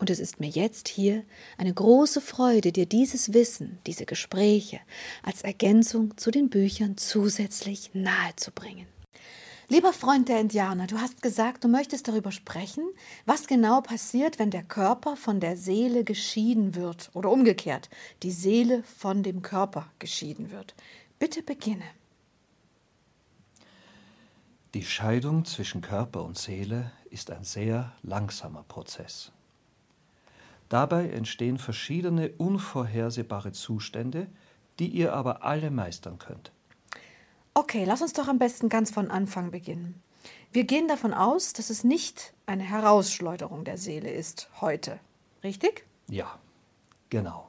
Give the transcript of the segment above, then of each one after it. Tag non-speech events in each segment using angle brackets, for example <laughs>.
Und es ist mir jetzt hier eine große Freude, dir dieses Wissen, diese Gespräche als Ergänzung zu den Büchern zusätzlich nahezubringen. Lieber Freund der Indianer, du hast gesagt, du möchtest darüber sprechen, was genau passiert, wenn der Körper von der Seele geschieden wird oder umgekehrt, die Seele von dem Körper geschieden wird. Bitte beginne. Die Scheidung zwischen Körper und Seele ist ein sehr langsamer Prozess. Dabei entstehen verschiedene unvorhersehbare Zustände, die ihr aber alle meistern könnt. Okay, lass uns doch am besten ganz von Anfang beginnen. Wir gehen davon aus, dass es nicht eine Herausschleuderung der Seele ist heute. Richtig? Ja, genau.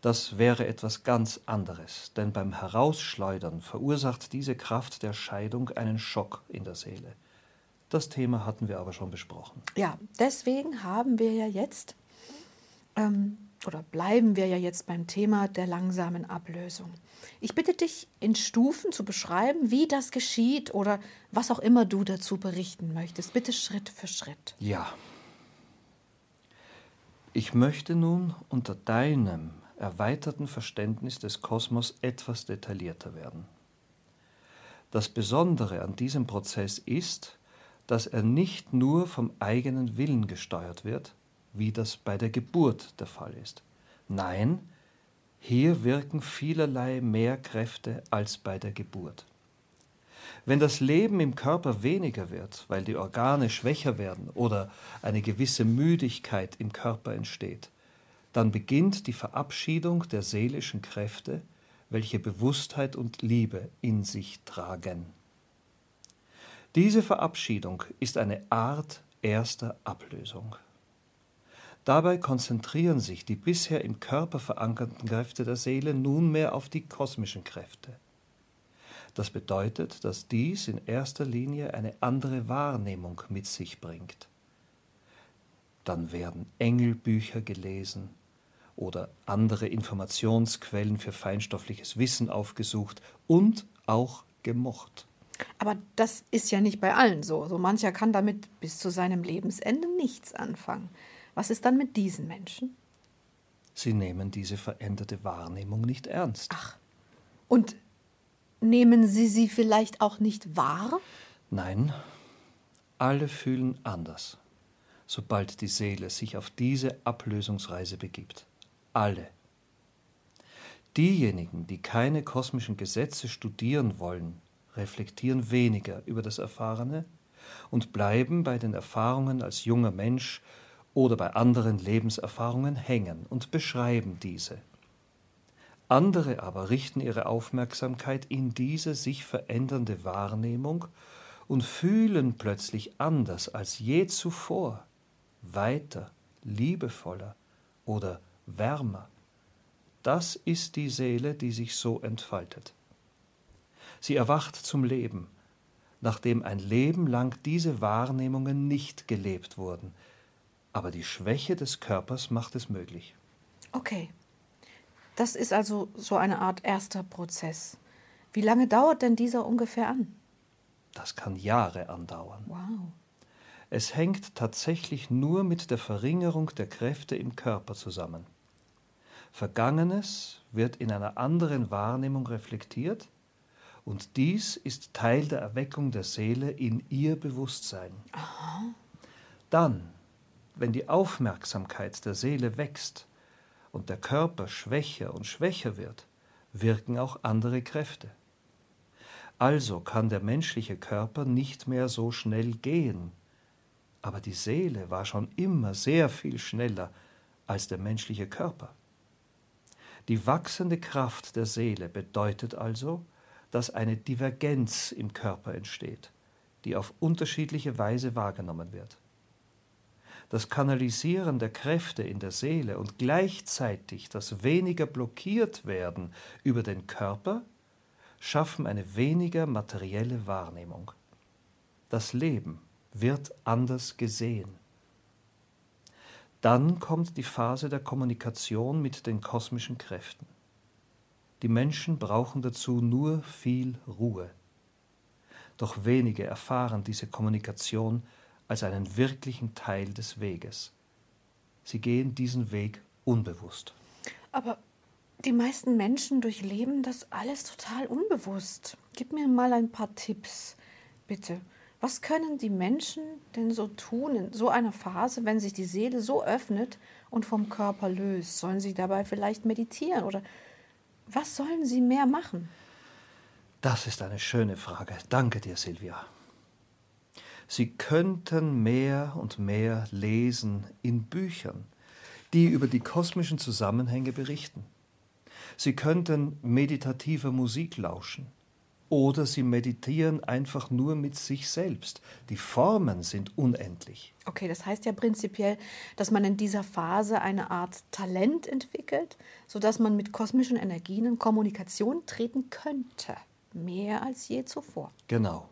Das wäre etwas ganz anderes, denn beim Herausschleudern verursacht diese Kraft der Scheidung einen Schock in der Seele. Das Thema hatten wir aber schon besprochen. Ja, deswegen haben wir ja jetzt, ähm, oder bleiben wir ja jetzt beim Thema der langsamen Ablösung. Ich bitte dich, in Stufen zu beschreiben, wie das geschieht oder was auch immer du dazu berichten möchtest. Bitte Schritt für Schritt. Ja. Ich möchte nun unter deinem erweiterten Verständnis des Kosmos etwas detaillierter werden. Das Besondere an diesem Prozess ist, dass er nicht nur vom eigenen Willen gesteuert wird, wie das bei der Geburt der Fall ist. Nein, hier wirken vielerlei mehr Kräfte als bei der Geburt. Wenn das Leben im Körper weniger wird, weil die Organe schwächer werden oder eine gewisse Müdigkeit im Körper entsteht, dann beginnt die Verabschiedung der seelischen Kräfte, welche Bewusstheit und Liebe in sich tragen. Diese Verabschiedung ist eine Art erster Ablösung. Dabei konzentrieren sich die bisher im Körper verankerten Kräfte der Seele nunmehr auf die kosmischen Kräfte. Das bedeutet, dass dies in erster Linie eine andere Wahrnehmung mit sich bringt. Dann werden Engelbücher gelesen oder andere Informationsquellen für feinstoffliches Wissen aufgesucht und auch gemocht. Aber das ist ja nicht bei allen so. So mancher kann damit bis zu seinem Lebensende nichts anfangen. Was ist dann mit diesen Menschen? Sie nehmen diese veränderte Wahrnehmung nicht ernst. Ach. Und nehmen Sie sie vielleicht auch nicht wahr? Nein, alle fühlen anders, sobald die Seele sich auf diese Ablösungsreise begibt. Alle. Diejenigen, die keine kosmischen Gesetze studieren wollen, reflektieren weniger über das Erfahrene und bleiben bei den Erfahrungen als junger Mensch oder bei anderen Lebenserfahrungen hängen und beschreiben diese. Andere aber richten ihre Aufmerksamkeit in diese sich verändernde Wahrnehmung und fühlen plötzlich anders als je zuvor, weiter, liebevoller oder wärmer. Das ist die Seele, die sich so entfaltet. Sie erwacht zum Leben, nachdem ein Leben lang diese Wahrnehmungen nicht gelebt wurden, aber die Schwäche des Körpers macht es möglich. Okay. Das ist also so eine Art erster Prozess. Wie lange dauert denn dieser ungefähr an? Das kann Jahre andauern. Wow. Es hängt tatsächlich nur mit der Verringerung der Kräfte im Körper zusammen. Vergangenes wird in einer anderen Wahrnehmung reflektiert und dies ist Teil der Erweckung der Seele in ihr Bewusstsein. Aha. Dann, wenn die Aufmerksamkeit der Seele wächst und der Körper schwächer und schwächer wird, wirken auch andere Kräfte. Also kann der menschliche Körper nicht mehr so schnell gehen, aber die Seele war schon immer sehr viel schneller als der menschliche Körper. Die wachsende Kraft der Seele bedeutet also, dass eine Divergenz im Körper entsteht, die auf unterschiedliche Weise wahrgenommen wird das Kanalisieren der Kräfte in der Seele und gleichzeitig das weniger blockiert werden über den Körper schaffen eine weniger materielle Wahrnehmung. Das Leben wird anders gesehen. Dann kommt die Phase der Kommunikation mit den kosmischen Kräften. Die Menschen brauchen dazu nur viel Ruhe. Doch wenige erfahren diese Kommunikation als einen wirklichen Teil des Weges. Sie gehen diesen Weg unbewusst. Aber die meisten Menschen durchleben das alles total unbewusst. Gib mir mal ein paar Tipps, bitte. Was können die Menschen denn so tun in so einer Phase, wenn sich die Seele so öffnet und vom Körper löst? Sollen sie dabei vielleicht meditieren oder was sollen sie mehr machen? Das ist eine schöne Frage. Danke dir, Silvia. Sie könnten mehr und mehr lesen in Büchern, die über die kosmischen Zusammenhänge berichten. Sie könnten meditativer Musik lauschen. Oder sie meditieren einfach nur mit sich selbst. Die Formen sind unendlich. Okay, das heißt ja prinzipiell, dass man in dieser Phase eine Art Talent entwickelt, sodass man mit kosmischen Energien in Kommunikation treten könnte. Mehr als je zuvor. Genau.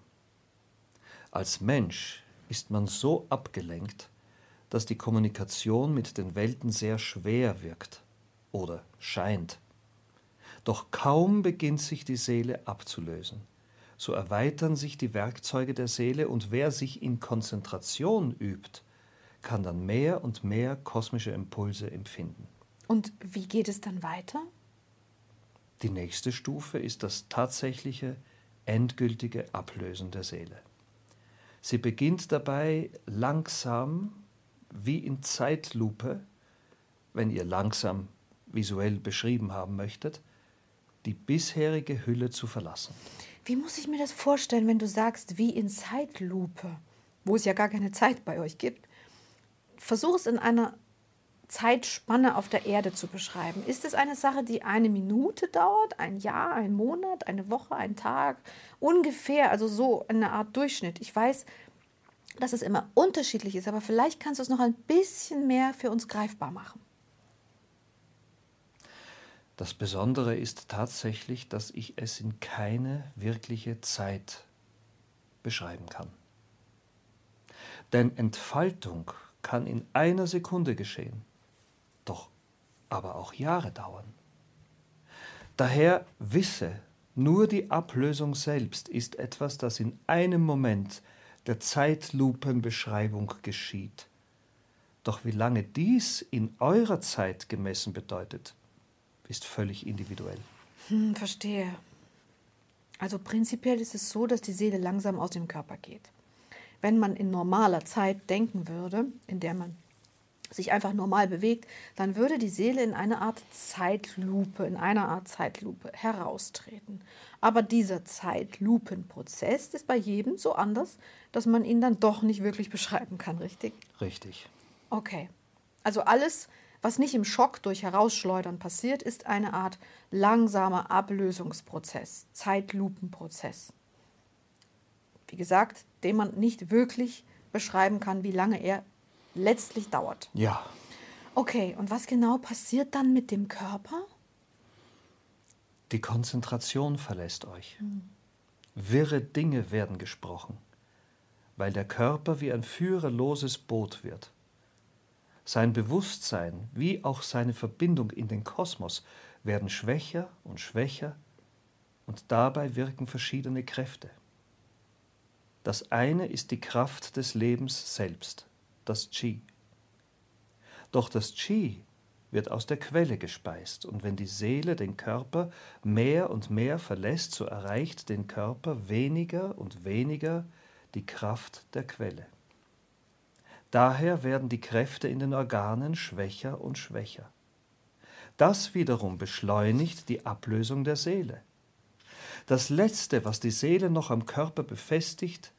Als Mensch ist man so abgelenkt, dass die Kommunikation mit den Welten sehr schwer wirkt oder scheint. Doch kaum beginnt sich die Seele abzulösen, so erweitern sich die Werkzeuge der Seele und wer sich in Konzentration übt, kann dann mehr und mehr kosmische Impulse empfinden. Und wie geht es dann weiter? Die nächste Stufe ist das tatsächliche, endgültige Ablösen der Seele. Sie beginnt dabei langsam, wie in Zeitlupe, wenn ihr langsam visuell beschrieben haben möchtet, die bisherige Hülle zu verlassen. Wie muss ich mir das vorstellen, wenn du sagst, wie in Zeitlupe, wo es ja gar keine Zeit bei euch gibt? Versuch es in einer Zeitspanne auf der Erde zu beschreiben. Ist es eine Sache, die eine Minute dauert, ein Jahr, ein Monat, eine Woche, ein Tag? Ungefähr, also so eine Art Durchschnitt. Ich weiß, dass es immer unterschiedlich ist, aber vielleicht kannst du es noch ein bisschen mehr für uns greifbar machen. Das Besondere ist tatsächlich, dass ich es in keine wirkliche Zeit beschreiben kann. Denn Entfaltung kann in einer Sekunde geschehen, aber auch Jahre dauern. Daher wisse, nur die Ablösung selbst ist etwas, das in einem Moment der Zeitlupenbeschreibung geschieht. Doch wie lange dies in eurer Zeit gemessen bedeutet, ist völlig individuell. Hm, verstehe. Also prinzipiell ist es so, dass die Seele langsam aus dem Körper geht. Wenn man in normaler Zeit denken würde, in der man sich einfach normal bewegt, dann würde die Seele in eine Art Zeitlupe, in einer Art Zeitlupe heraustreten. Aber dieser Zeitlupenprozess ist bei jedem so anders, dass man ihn dann doch nicht wirklich beschreiben kann, richtig? Richtig. Okay. Also alles was nicht im Schock durch Herausschleudern passiert, ist eine Art langsamer Ablösungsprozess, Zeitlupenprozess. Wie gesagt, den man nicht wirklich beschreiben kann, wie lange er letztlich dauert. Ja. Okay, und was genau passiert dann mit dem Körper? Die Konzentration verlässt euch. Hm. Wirre Dinge werden gesprochen, weil der Körper wie ein führerloses Boot wird. Sein Bewusstsein wie auch seine Verbindung in den Kosmos werden schwächer und schwächer und dabei wirken verschiedene Kräfte. Das eine ist die Kraft des Lebens selbst, das Qi. Doch das Qi wird aus der Quelle gespeist, und wenn die Seele den Körper mehr und mehr verlässt, so erreicht den Körper weniger und weniger die Kraft der Quelle. Daher werden die Kräfte in den Organen schwächer und schwächer. Das wiederum beschleunigt die Ablösung der Seele. Das Letzte, was die Seele noch am Körper befestigt,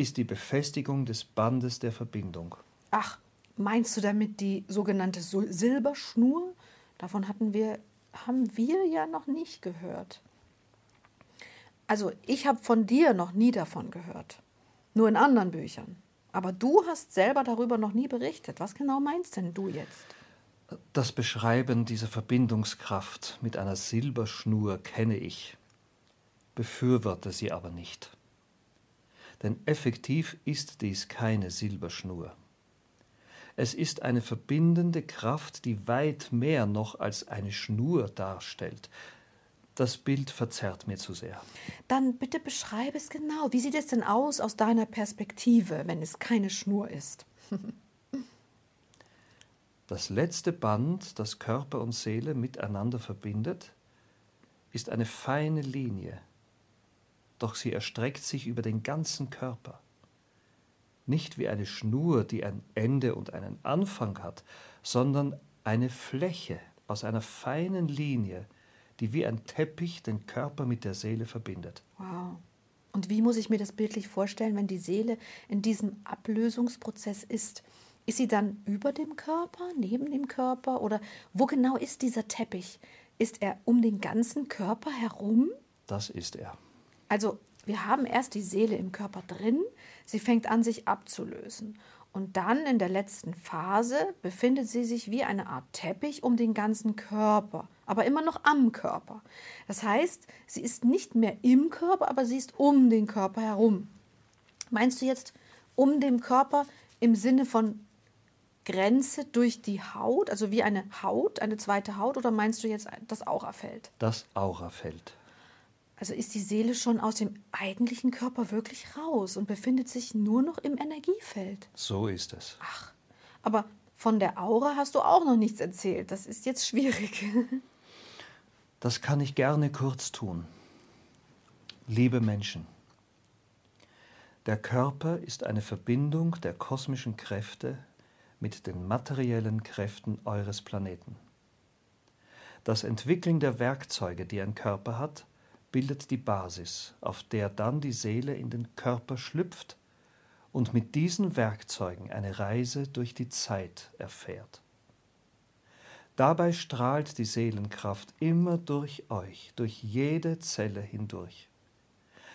ist die Befestigung des Bandes der Verbindung. Ach, meinst du damit die sogenannte Silberschnur? Davon hatten wir, haben wir ja noch nicht gehört. Also ich habe von dir noch nie davon gehört. Nur in anderen Büchern. Aber du hast selber darüber noch nie berichtet. Was genau meinst denn du jetzt? Das Beschreiben dieser Verbindungskraft mit einer Silberschnur kenne ich. befürworte sie aber nicht. Denn effektiv ist dies keine Silberschnur. Es ist eine verbindende Kraft, die weit mehr noch als eine Schnur darstellt. Das Bild verzerrt mir zu sehr. Dann bitte beschreibe es genau. Wie sieht es denn aus aus deiner Perspektive, wenn es keine Schnur ist? <laughs> das letzte Band, das Körper und Seele miteinander verbindet, ist eine feine Linie, doch sie erstreckt sich über den ganzen Körper nicht wie eine Schnur, die ein Ende und einen Anfang hat, sondern eine Fläche aus einer feinen Linie, die wie ein Teppich den Körper mit der Seele verbindet. Wow. Und wie muss ich mir das bildlich vorstellen, wenn die Seele in diesem Ablösungsprozess ist? Ist sie dann über dem Körper, neben dem Körper oder wo genau ist dieser Teppich? Ist er um den ganzen Körper herum? Das ist er. Also wir haben erst die Seele im Körper drin, sie fängt an, sich abzulösen. Und dann in der letzten Phase befindet sie sich wie eine Art Teppich um den ganzen Körper, aber immer noch am Körper. Das heißt, sie ist nicht mehr im Körper, aber sie ist um den Körper herum. Meinst du jetzt um den Körper im Sinne von Grenze durch die Haut, also wie eine Haut, eine zweite Haut, oder meinst du jetzt das Aurafeld? Das Aurafeld. Also ist die Seele schon aus dem eigentlichen Körper wirklich raus und befindet sich nur noch im Energiefeld. So ist es. Ach, aber von der Aura hast du auch noch nichts erzählt. Das ist jetzt schwierig. <laughs> Das kann ich gerne kurz tun. Liebe Menschen, der Körper ist eine Verbindung der kosmischen Kräfte mit den materiellen Kräften eures Planeten. Das Entwickeln der Werkzeuge, die ein Körper hat, bildet die Basis, auf der dann die Seele in den Körper schlüpft und mit diesen Werkzeugen eine Reise durch die Zeit erfährt. Dabei strahlt die Seelenkraft immer durch euch, durch jede Zelle hindurch.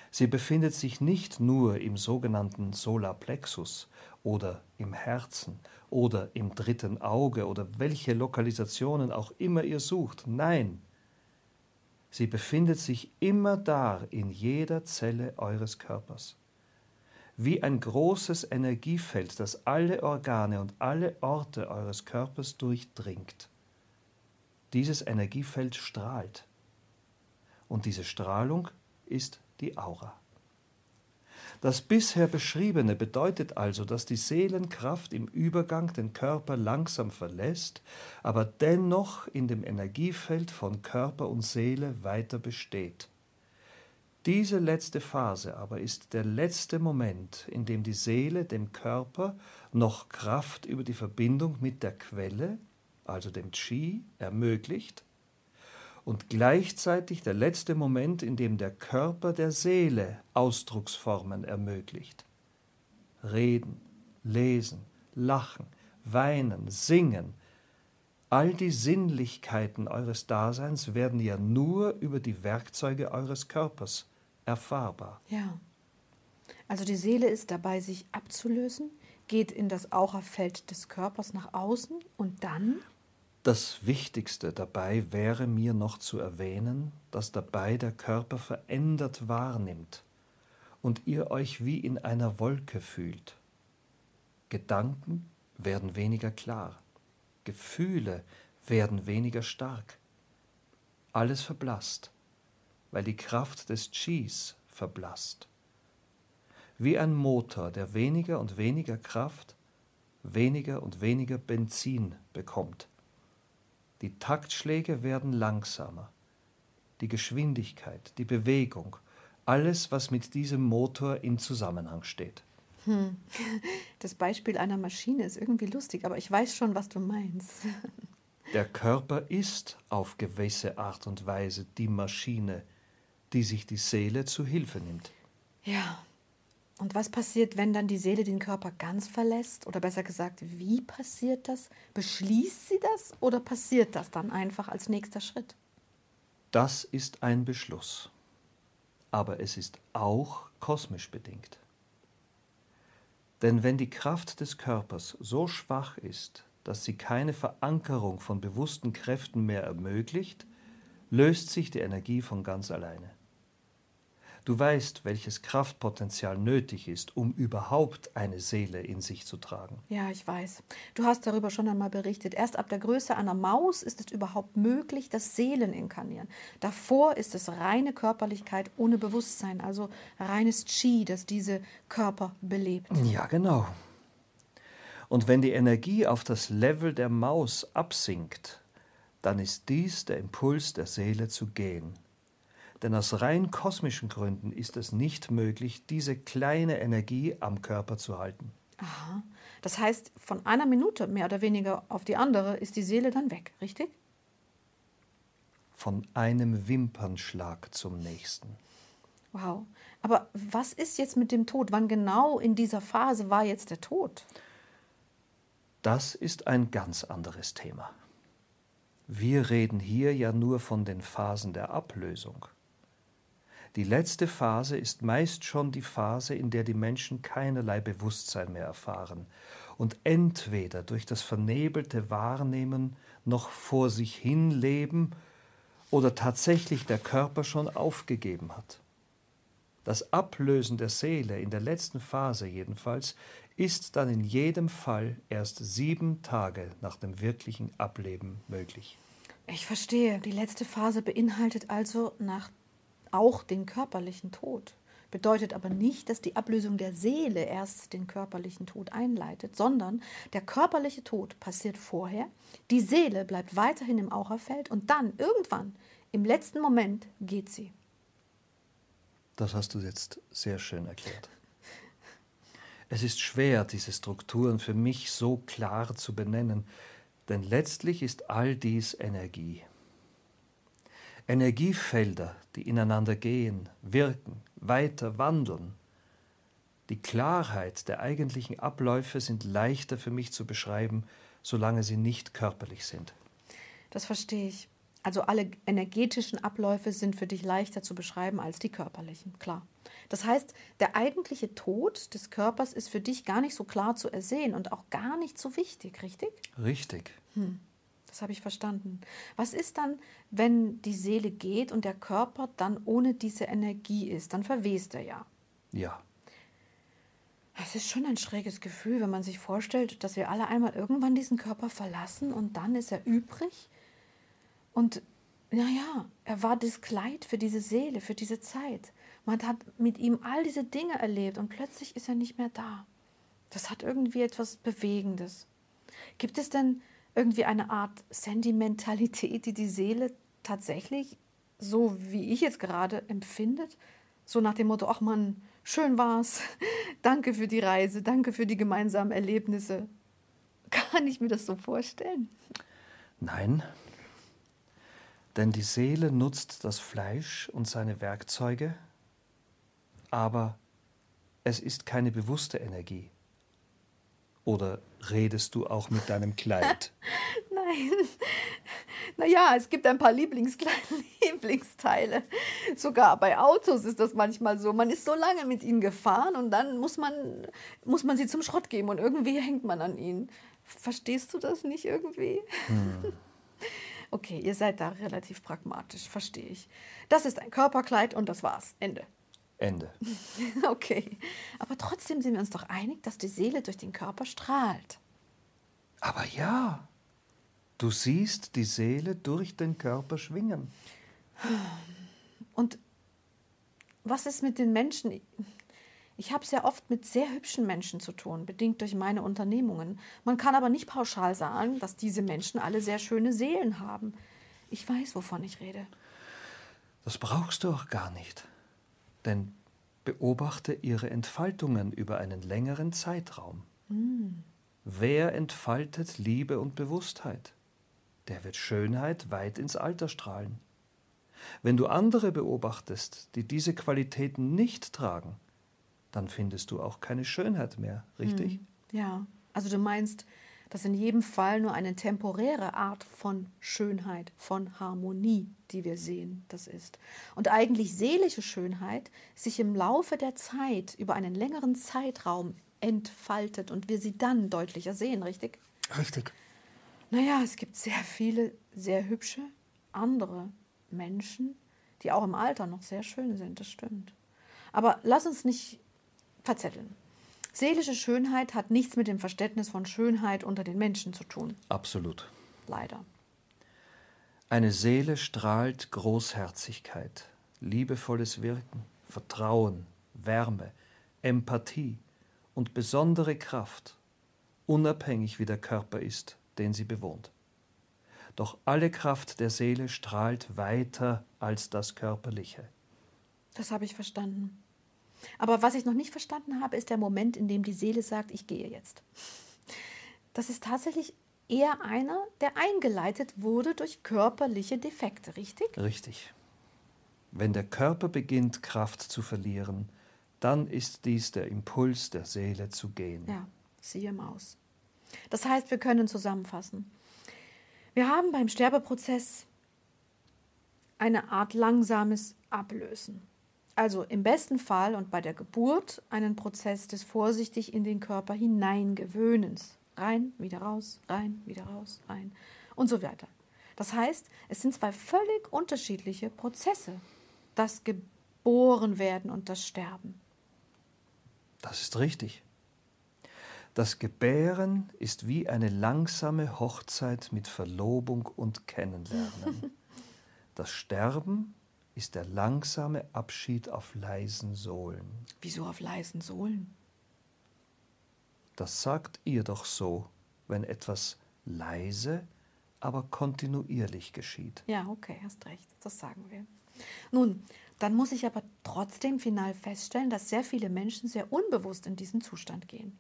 Sie befindet sich nicht nur im sogenannten Solarplexus oder im Herzen oder im dritten Auge oder welche Lokalisationen auch immer ihr sucht. Nein, Sie befindet sich immer da in jeder Zelle eures Körpers. Wie ein großes Energiefeld, das alle Organe und alle Orte eures Körpers durchdringt. Dieses Energiefeld strahlt. Und diese Strahlung ist die Aura. Das bisher Beschriebene bedeutet also, dass die Seelenkraft im Übergang den Körper langsam verlässt, aber dennoch in dem Energiefeld von Körper und Seele weiter besteht. Diese letzte Phase aber ist der letzte Moment, in dem die Seele dem Körper noch Kraft über die Verbindung mit der Quelle, also dem Qi, ermöglicht und gleichzeitig der letzte Moment, in dem der Körper der Seele Ausdrucksformen ermöglicht. Reden, lesen, lachen, weinen, singen, all die Sinnlichkeiten eures Daseins werden ja nur über die Werkzeuge eures Körpers erfahrbar. Ja. Also die Seele ist dabei, sich abzulösen, geht in das Aurafeld des Körpers nach außen und dann das Wichtigste dabei wäre mir noch zu erwähnen, dass dabei der Körper verändert wahrnimmt und ihr euch wie in einer Wolke fühlt. Gedanken werden weniger klar, Gefühle werden weniger stark. Alles verblasst, weil die Kraft des Chis verblasst. Wie ein Motor, der weniger und weniger Kraft, weniger und weniger Benzin bekommt die Taktschläge werden langsamer. Die Geschwindigkeit, die Bewegung, alles, was mit diesem Motor in Zusammenhang steht. Hm. <laughs> Das Beispiel einer Maschine ist irgendwie lustig, aber ich weiß schon, was du meinst. <laughs> Der Körper ist auf gewisse Art und Weise die Maschine, die sich die Seele zu Hilfe nimmt. Ja, und was passiert, wenn dann die Seele den Körper ganz verlässt? Oder besser gesagt, wie passiert das? Beschließt sie das oder passiert das dann einfach als nächster Schritt? Das ist ein Beschluss. Aber es ist auch kosmisch bedingt. Denn wenn die Kraft des Körpers so schwach ist, dass sie keine Verankerung von bewussten Kräften mehr ermöglicht, löst sich die Energie von ganz alleine. Du weißt, welches Kraftpotenzial nötig ist, um überhaupt eine Seele in sich zu tragen. Ja, ich weiß. Du hast darüber schon einmal berichtet. Erst ab der Größe einer Maus ist es überhaupt möglich, dass Seelen inkarnieren. Davor ist es reine Körperlichkeit ohne Bewusstsein, also reines Chi, das diese Körper belebt. Ja, genau. Und wenn die Energie auf das Level der Maus absinkt, dann ist dies der Impuls der Seele zu gehen. Denn aus rein kosmischen Gründen ist es nicht möglich, diese kleine Energie am Körper zu halten. Aha. Das heißt, von einer Minute mehr oder weniger auf die andere ist die Seele dann weg, richtig? Von einem Wimpernschlag zum nächsten. Wow. Aber was ist jetzt mit dem Tod? Wann genau in dieser Phase war jetzt der Tod? Das ist ein ganz anderes Thema. Wir reden hier ja nur von den Phasen der Ablösung. Die letzte Phase ist meist schon die Phase, in der die Menschen keinerlei Bewusstsein mehr erfahren und entweder durch das vernebelte Wahrnehmen noch vor sich hin leben oder tatsächlich der Körper schon aufgegeben hat. Das Ablösen der Seele in der letzten Phase jedenfalls ist dann in jedem Fall erst sieben Tage nach dem wirklichen Ableben möglich. Ich verstehe. Die letzte Phase beinhaltet also nach auch den körperlichen Tod. Bedeutet aber nicht, dass die Ablösung der Seele erst den körperlichen Tod einleitet, sondern der körperliche Tod passiert vorher, die Seele bleibt weiterhin im Aurafeld und dann irgendwann, im letzten Moment, geht sie. Das hast du jetzt sehr schön erklärt. Es ist schwer, diese Strukturen für mich so klar zu benennen, denn letztlich ist all dies Energie. Energiefelder, die ineinander gehen, wirken, weiter wandeln. Die Klarheit der eigentlichen Abläufe sind leichter für mich zu beschreiben, solange sie nicht körperlich sind. Das verstehe ich. Also alle energetischen Abläufe sind für dich leichter zu beschreiben als die körperlichen, klar. Das heißt, der eigentliche Tod des Körpers ist für dich gar nicht so klar zu ersehen und auch gar nicht so wichtig, richtig? Richtig. Hm, das habe ich verstanden. Was ist dann, wenn die Seele geht und der Körper dann ohne diese Energie ist? Dann verwest er ja. Ja. Es ist schon ein schräges Gefühl, wenn man sich vorstellt, dass wir alle einmal irgendwann diesen Körper verlassen und dann ist er übrig und naja, er war das Kleid für diese Seele, für diese Zeit. Man hat mit ihm all diese Dinge erlebt und plötzlich ist er nicht mehr da. Das hat irgendwie etwas Bewegendes. Gibt es denn irgendwie eine Art Sentimentalität, die die Seele tatsächlich, so wie ich jetzt gerade empfindet, so nach dem Motto, ach man, schön war's, <laughs> danke für die Reise, danke für die gemeinsamen Erlebnisse. Kann ich mir das so vorstellen? Nein, denn die Seele nutzt das Fleisch und seine Werkzeuge, aber es ist keine bewusste Energie. Oder redest du auch mit deinem Kleid? <laughs> Nein. Naja, es gibt ein paar Lieblingskleine, <laughs> Lieblingsteile. Sogar bei Autos ist das manchmal so. Man ist so lange mit ihnen gefahren und dann muss man, muss man sie zum Schrott geben und irgendwie hängt man an ihnen. Verstehst du das nicht irgendwie? Hm. <laughs> Okay, ihr seid da relativ pragmatisch, verstehe ich. Das ist ein Körperkleid und das war's. Ende. Ende. <laughs> okay. Aber trotzdem sind wir uns doch einig, dass die Seele durch den Körper strahlt. Aber ja, du siehst die Seele durch den Körper schwingen. Und was ist mit den Menschen? Ich habe sehr oft mit sehr hübschen Menschen zu tun, bedingt durch meine Unternehmungen. Man kann aber nicht pauschal sagen, dass diese Menschen alle sehr schöne Seelen haben. Ich weiß, wovon ich rede. Das brauchst du auch gar nicht. Denn beobachte ihre Entfaltungen über einen längeren Zeitraum. Mm. Wer entfaltet Liebe und Bewusstheit? Der wird Schönheit weit ins Alter strahlen. Wenn du andere beobachtest, die diese Qualitäten nicht tragen, dann findest du auch keine Schönheit mehr, richtig? Hm, ja, also du meinst, dass in jedem Fall nur eine temporäre Art von Schönheit, von Harmonie, die wir sehen, das ist. Und eigentlich seelische Schönheit sich im Laufe der Zeit über einen längeren Zeitraum entfaltet und wir sie dann deutlicher sehen, richtig? Richtig. Naja, es gibt sehr viele sehr hübsche andere Menschen, die auch im Alter noch sehr schön sind, das stimmt. Aber lass uns nicht verzetteln. Seelische Schönheit hat nichts mit dem Verständnis von Schönheit unter den Menschen zu tun. Absolut. Leider. Eine Seele strahlt Großherzigkeit, liebevolles Wirken, Vertrauen, Wärme, Empathie und besondere Kraft, unabhängig wie der Körper ist, den sie bewohnt. Doch alle Kraft der Seele strahlt weiter als das Körperliche. Das habe ich verstanden. Aber was ich noch nicht verstanden habe, ist der Moment, in dem die Seele sagt, ich gehe jetzt. Das ist tatsächlich eher einer, der eingeleitet wurde durch körperliche Defekte, richtig? Richtig. Wenn der Körper beginnt, Kraft zu verlieren, dann ist dies der Impuls der Seele zu gehen. Ja, siehe Maus. Das heißt, wir können zusammenfassen. Wir haben beim Sterbeprozess eine Art langsames Ablösen. Also im besten Fall und bei der Geburt einen Prozess des vorsichtig in den Körper hineingewöhnens. Rein, wieder raus, rein, wieder raus, rein und so weiter. Das heißt, es sind zwei völlig unterschiedliche Prozesse. Das Geborenwerden und das Sterben. Das ist richtig. Das Gebären ist wie eine langsame Hochzeit mit Verlobung und Kennenlernen. <laughs> Das Sterben ist der langsame Abschied auf leisen Sohlen. Wieso auf leisen Sohlen? Das sagt ihr doch so, wenn etwas leise, aber kontinuierlich geschieht. Ja, okay, hast recht, das sagen wir. Nun, dann muss ich aber trotzdem final feststellen, dass sehr viele Menschen sehr unbewusst in diesen Zustand gehen.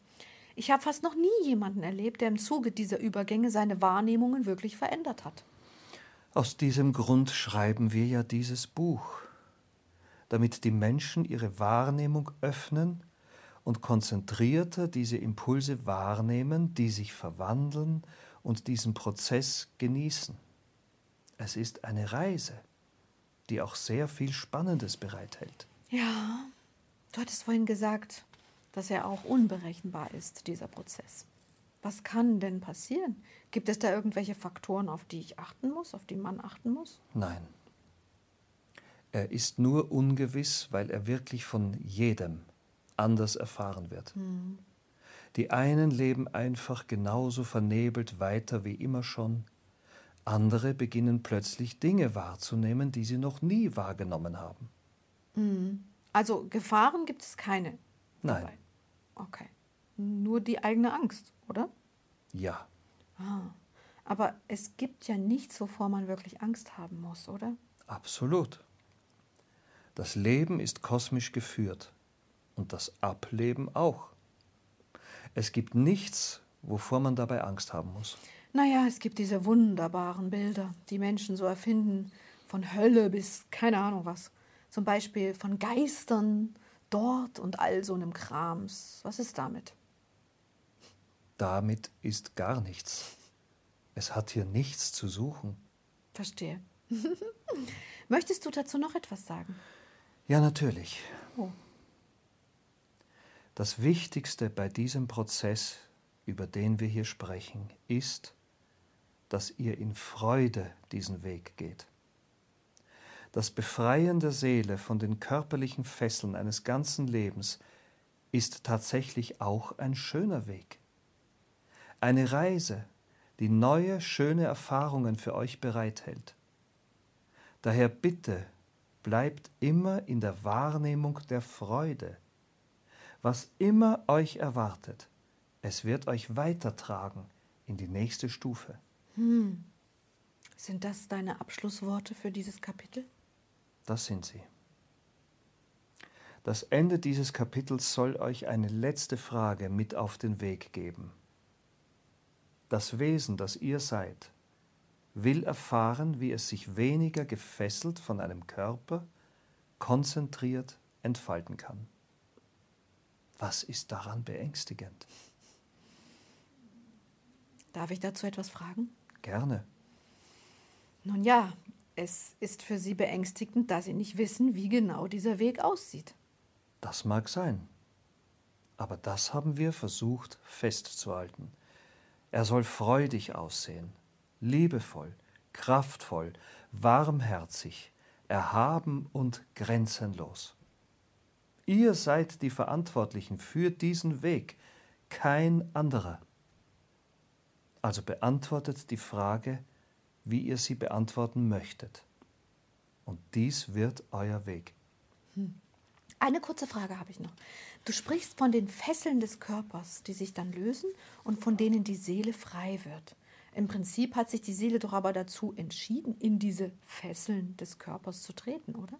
Ich habe fast noch nie jemanden erlebt, der im Zuge dieser Übergänge seine Wahrnehmungen wirklich verändert hat. Aus diesem Grund schreiben wir ja dieses Buch, damit die Menschen ihre Wahrnehmung öffnen und konzentrierter diese Impulse wahrnehmen, die sich verwandeln und diesen Prozess genießen. Es ist eine Reise, die auch sehr viel Spannendes bereithält. Ja, du hattest vorhin gesagt, dass er auch unberechenbar ist, dieser Prozess. Was kann denn passieren? Gibt es da irgendwelche Faktoren, auf die ich achten muss, auf die man achten muss? Nein. Er ist nur ungewiss, weil er wirklich von jedem anders erfahren wird. Hm. Die einen leben einfach genauso vernebelt weiter wie immer schon, andere beginnen plötzlich Dinge wahrzunehmen, die sie noch nie wahrgenommen haben. Hm. Also Gefahren gibt es keine. Nein. Dabei. Okay. Nur die eigene Angst, oder? Ja. Ah. Aber es gibt ja nichts, wovor man wirklich Angst haben muss, oder? Absolut. Das Leben ist kosmisch geführt und das Ableben auch. Es gibt nichts, wovor man dabei Angst haben muss. Naja, es gibt diese wunderbaren Bilder, die Menschen so erfinden, von Hölle bis keine Ahnung was. Zum Beispiel von Geistern, dort und all so einem Krams. Was ist damit? Damit ist gar nichts. Es hat hier nichts zu suchen. Verstehe. <laughs> Möchtest du dazu noch etwas sagen? Ja, natürlich. Oh. Das Wichtigste bei diesem Prozess, über den wir hier sprechen, ist, dass ihr in Freude diesen Weg geht. Das Befreien der Seele von den körperlichen Fesseln eines ganzen Lebens ist tatsächlich auch ein schöner Weg. Eine Reise, die neue, schöne Erfahrungen für euch bereithält. Daher bitte bleibt immer in der Wahrnehmung der Freude. Was immer euch erwartet, es wird euch weitertragen in die nächste Stufe. Hm. Sind das deine Abschlussworte für dieses Kapitel? Das sind sie. Das Ende dieses Kapitels soll euch eine letzte Frage mit auf den Weg geben. Das Wesen, das ihr seid, will erfahren, wie es sich weniger gefesselt von einem Körper, konzentriert entfalten kann. Was ist daran beängstigend? Darf ich dazu etwas fragen? Gerne. Nun ja, es ist für sie beängstigend, da sie nicht wissen, wie genau dieser Weg aussieht. Das mag sein. Aber das haben wir versucht festzuhalten. Er soll freudig aussehen, liebevoll, kraftvoll, warmherzig, erhaben und grenzenlos. Ihr seid die Verantwortlichen für diesen Weg, kein anderer. Also beantwortet die Frage, wie ihr sie beantworten möchtet. Und dies wird euer Weg. Eine kurze Frage habe ich noch. Du sprichst von den Fesseln des Körpers, die sich dann lösen und von denen die Seele frei wird. Im Prinzip hat sich die Seele doch aber dazu entschieden, in diese Fesseln des Körpers zu treten, oder?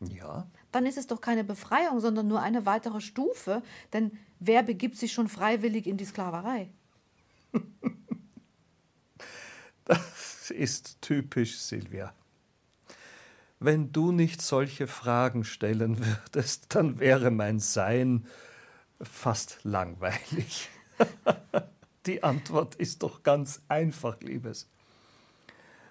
Ja. Dann ist es doch keine Befreiung, sondern nur eine weitere Stufe, denn wer begibt sich schon freiwillig in die Sklaverei? <laughs> das ist typisch, Silvia. Wenn du nicht solche Fragen stellen würdest, dann wäre mein Sein fast langweilig. <laughs> Die Antwort ist doch ganz einfach, Liebes.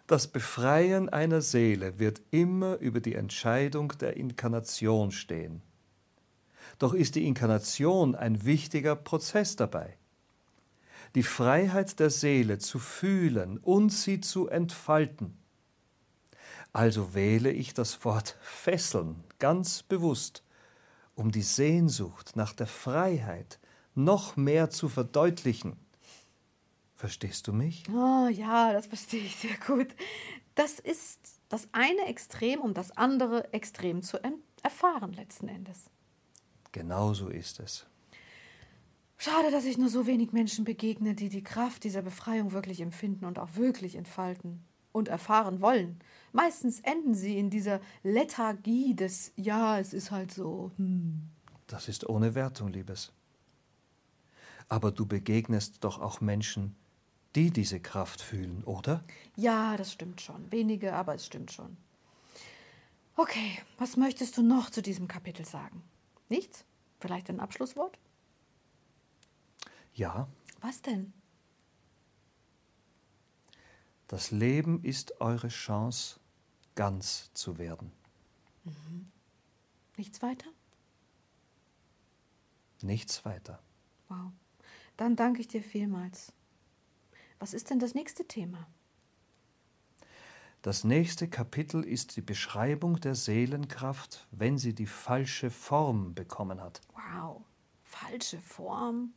Das Befreien einer Seele wird immer über die Entscheidung der Inkarnation stehen. Doch ist die Inkarnation ein wichtiger Prozess dabei. Die Freiheit der Seele zu fühlen und sie zu entfalten also wähle ich das Wort fesseln ganz bewusst, um die Sehnsucht nach der Freiheit noch mehr zu verdeutlichen. Verstehst du mich? Oh ja, das verstehe ich sehr gut. Das ist das eine Extrem, um das andere Extrem zu erfahren letzten Endes. Genau so ist es. Schade, dass ich nur so wenig Menschen begegne, die die Kraft dieser Befreiung wirklich empfinden und auch wirklich entfalten und erfahren wollen. Meistens enden sie in dieser Lethargie des Ja, es ist halt so. Hm. Das ist ohne Wertung, Liebes. Aber du begegnest doch auch Menschen, die diese Kraft fühlen, oder? Ja, das stimmt schon. Wenige, aber es stimmt schon. Okay, was möchtest du noch zu diesem Kapitel sagen? Nichts? Vielleicht ein Abschlusswort? Ja. Was denn? Das Leben ist eure Chance, ganz zu werden. Mhm. Nichts weiter? Nichts weiter. Wow. Dann danke ich dir vielmals. Was ist denn das nächste Thema? Das nächste Kapitel ist die Beschreibung der Seelenkraft, wenn sie die falsche Form bekommen hat. Wow, falsche Form?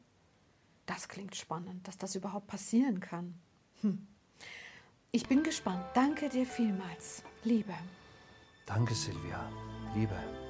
Das klingt spannend, dass das überhaupt passieren kann. Hm. Ich bin gespannt. Danke dir vielmals. Liebe. Danke, Silvia. Liebe.